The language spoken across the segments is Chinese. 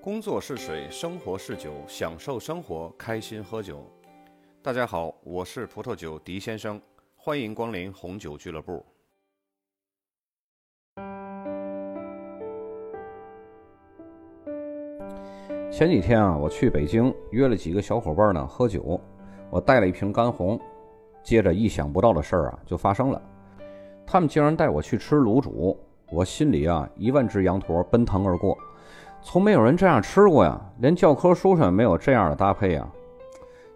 工作是水，生活是酒，享受生活，开心喝酒。大家好，我是葡萄酒狄先生，欢迎光临红酒俱乐部。前几天啊，我去北京约了几个小伙伴呢喝酒，我带了一瓶干红，接着意想不到的事儿啊就发生了，他们竟然带我去吃卤煮，我心里啊一万只羊驼奔腾而过，从没有人这样吃过呀，连教科书上也没有这样的搭配呀，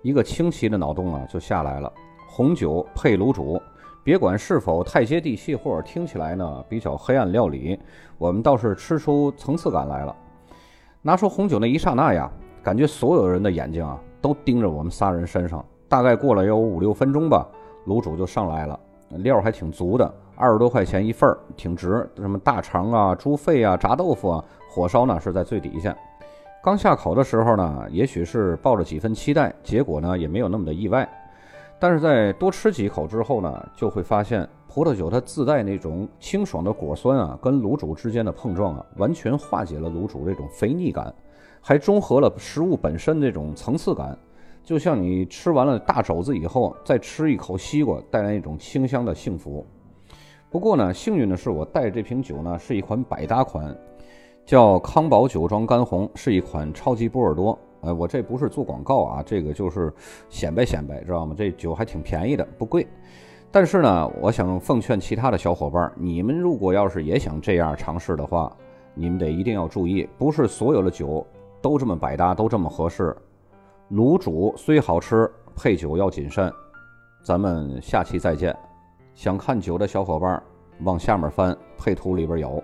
一个清奇的脑洞啊就下来了，红酒配卤煮，别管是否太接地气或者听起来呢比较黑暗料理，我们倒是吃出层次感来了。拿出红酒那一刹那呀，感觉所有人的眼睛啊都盯着我们仨人身上。大概过了有五六分钟吧，卤煮就上来了，料还挺足的，二十多块钱一份儿，挺值。什么大肠啊、猪肺啊、炸豆腐啊，火烧呢是在最底下。刚下口的时候呢，也许是抱着几分期待，结果呢也没有那么的意外。但是在多吃几口之后呢，就会发现葡萄酒它自带那种清爽的果酸啊，跟卤煮之间的碰撞啊，完全化解了卤煮这种肥腻感，还中和了食物本身这种层次感。就像你吃完了大肘子以后，再吃一口西瓜，带来一种清香的幸福。不过呢，幸运的是我带这瓶酒呢是一款百搭款，叫康宝酒庄干红，是一款超级波尔多。呃，我这不是做广告啊，这个就是显摆显摆，知道吗？这酒还挺便宜的，不贵。但是呢，我想奉劝其他的小伙伴，你们如果要是也想这样尝试的话，你们得一定要注意，不是所有的酒都这么百搭，都这么合适。卤煮虽好吃，配酒要谨慎。咱们下期再见。想看酒的小伙伴往下面翻，配图里边有。